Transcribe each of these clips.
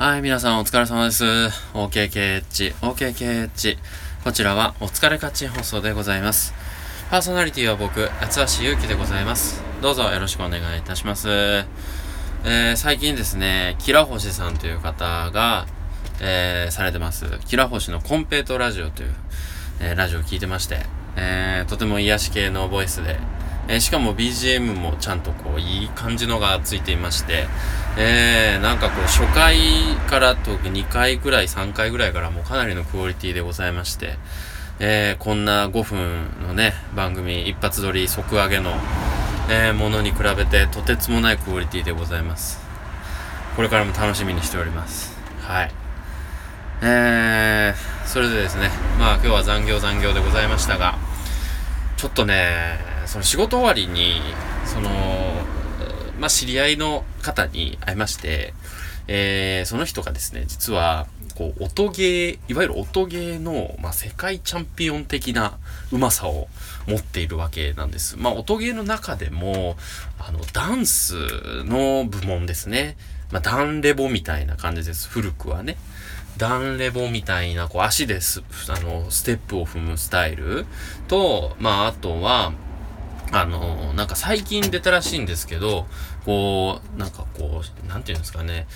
はい、皆さんお疲れ様です。OKKH、OKKH。こちらはお疲れ勝ち放送でございます。パーソナリティは僕、八橋ゆうきでございます。どうぞよろしくお願いいたします。えー、最近ですね、キラ星さんという方が、えー、されてます。キラ星のコンペイトラジオという、えー、ラジオを聞いてまして、えー、とても癒し系のボイスで、えー、しかも BGM もちゃんとこう、いい感じのがついていまして、えー、なんかこう、初回からと2回ぐらい、3回ぐらいからもうかなりのクオリティでございまして、えー、こんな5分のね、番組、一発撮り即上げの、えー、ものに比べてとてつもないクオリティでございます。これからも楽しみにしております。はい。えー、それでですね、まあ今日は残業残業でございましたが、ちょっとね、その仕事終わりに、その、まあ、知り合いの方に会いまして、えー、その人がですね、実は、こう、音ゲー、いわゆる音ゲーの、まあ、世界チャンピオン的なうまさを持っているわけなんです。まあ、音ゲーの中でも、あの、ダンスの部門ですね。まあ、ダンレボみたいな感じです。古くはね。ダンレボみたいな、こう、足です、あの、ステップを踏むスタイルと、まあ、あとは、あの、なんか最近出たらしいんですけど、こう、なんかこう、なんていうんですかね、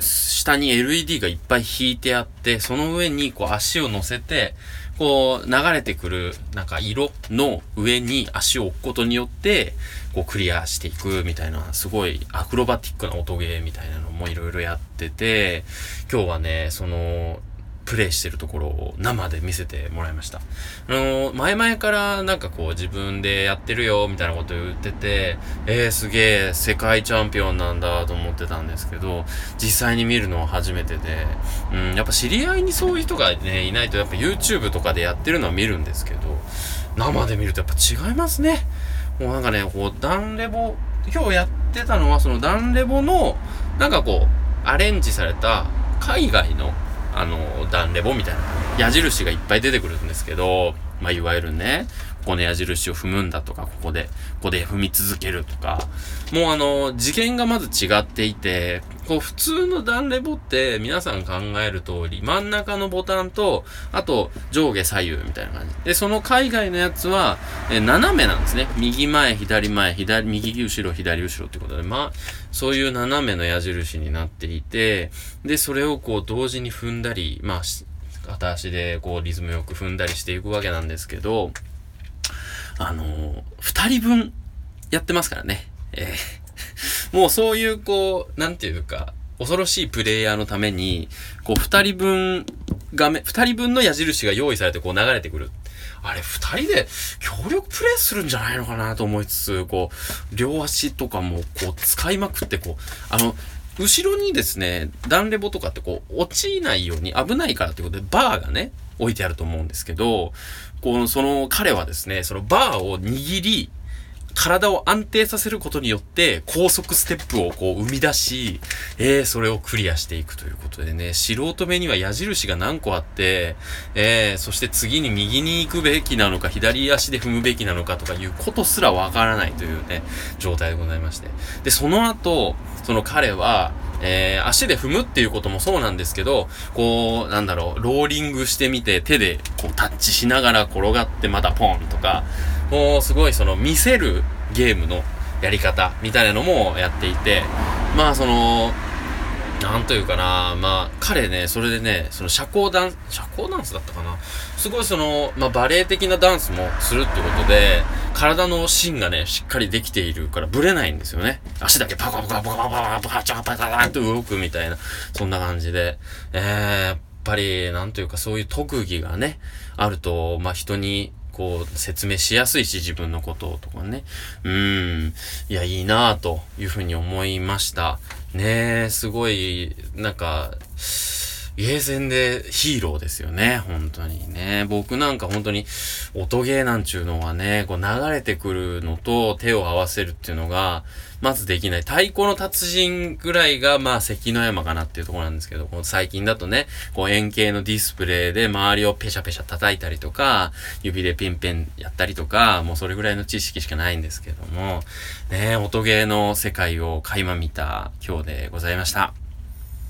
下に LED がいっぱい引いてあって、その上にこう足を乗せて、こう流れてくるなんか色の上に足を置くことによって、こうクリアしていくみたいな、すごいアクロバティックな音ゲーみたいなのもいろいろやってて、今日はね、その、プレイしてるところを生で見せてもらいました。あのー、前々からなんかこう自分でやってるよみたいなこと言ってて、えー、すげえ世界チャンピオンなんだと思ってたんですけど、実際に見るのは初めてで、うん、やっぱ知り合いにそういう人がね、いないとやっぱ YouTube とかでやってるのは見るんですけど、生で見るとやっぱ違いますね。もうなんかね、こう、ダンレボ、今日やってたのはそのダンレボの、なんかこう、アレンジされた海外のあの、ダンレボみたいな矢印がいっぱい出てくるんですけど、まあ、いわゆるね、ここの矢印を踏むんだとか、ここで、ここで踏み続けるとか、もうあの、次元がまず違っていて、こう普通のダンレボって皆さん考える通り、真ん中のボタンと、あと上下左右みたいな感じ。で、その海外のやつは、え斜めなんですね。右前、左前、左、右後ろ、左後ろってことで、まあ、そういう斜めの矢印になっていて、で、それをこう同時に踏んだり、まあ、片足でこうリズムよく踏んだりしていくわけなんですけど、あのー、二人分やってますからね。えー、もうそういうこう、なんていうか、恐ろしいプレイヤーのために、こう二人分画面、二人分の矢印が用意されてこう流れてくる。あれ、二人で協力プレイするんじゃないのかなと思いつつ、こう、両足とかもこう使いまくって、こう、あの、後ろにですね、ダンレボとかってこう、落ちないように危ないからってことで、バーがね、置いてあると思うんですけど、この、その彼はですね、そのバーを握り、体を安定させることによって、高速ステップをこう生み出し、えー、それをクリアしていくということでね、素人目には矢印が何個あって、えー、そして次に右に行くべきなのか、左足で踏むべきなのかとかいうことすらわからないというね、状態でございまして。で、その後、その彼は、えー、足で踏むっていうこともそうなんですけど、こう、なんだろう、ローリングしてみて手でこうタッチしながら転がってまたポンとか、もうすごいその見せるゲームのやり方みたいなのもやっていて、まあその、なんというかな、まあ、彼ね、それでね、その社交ダンス、社交ダンスだったかなすごいその、まあ、バレエ的なダンスもするってことで、体の芯がね、しっかりできているからブレないんですよね。足だけパカパカパカパカパカチャパカパカと動くみたいな、そんな感じで。えー、やっぱり、なんというかそういう特技がね、あると、まあ、人にこう、説明しやすいし、自分のことをとかね。うん。いや、いいなぁというふうに思いました。ねえ、すごい、なんか、ゲーセンでヒーローですよね。本当にね。僕なんか本当に音ゲーなんちゅうのはね、こう流れてくるのと手を合わせるっていうのが、まずできない。太鼓の達人ぐらいが、まあ関の山かなっていうところなんですけど、この最近だとね、こう円形のディスプレイで周りをペシャペシャ叩いたりとか、指でピンペンやったりとか、もうそれぐらいの知識しかないんですけども、ね、音ゲーの世界を垣間見た今日でございました。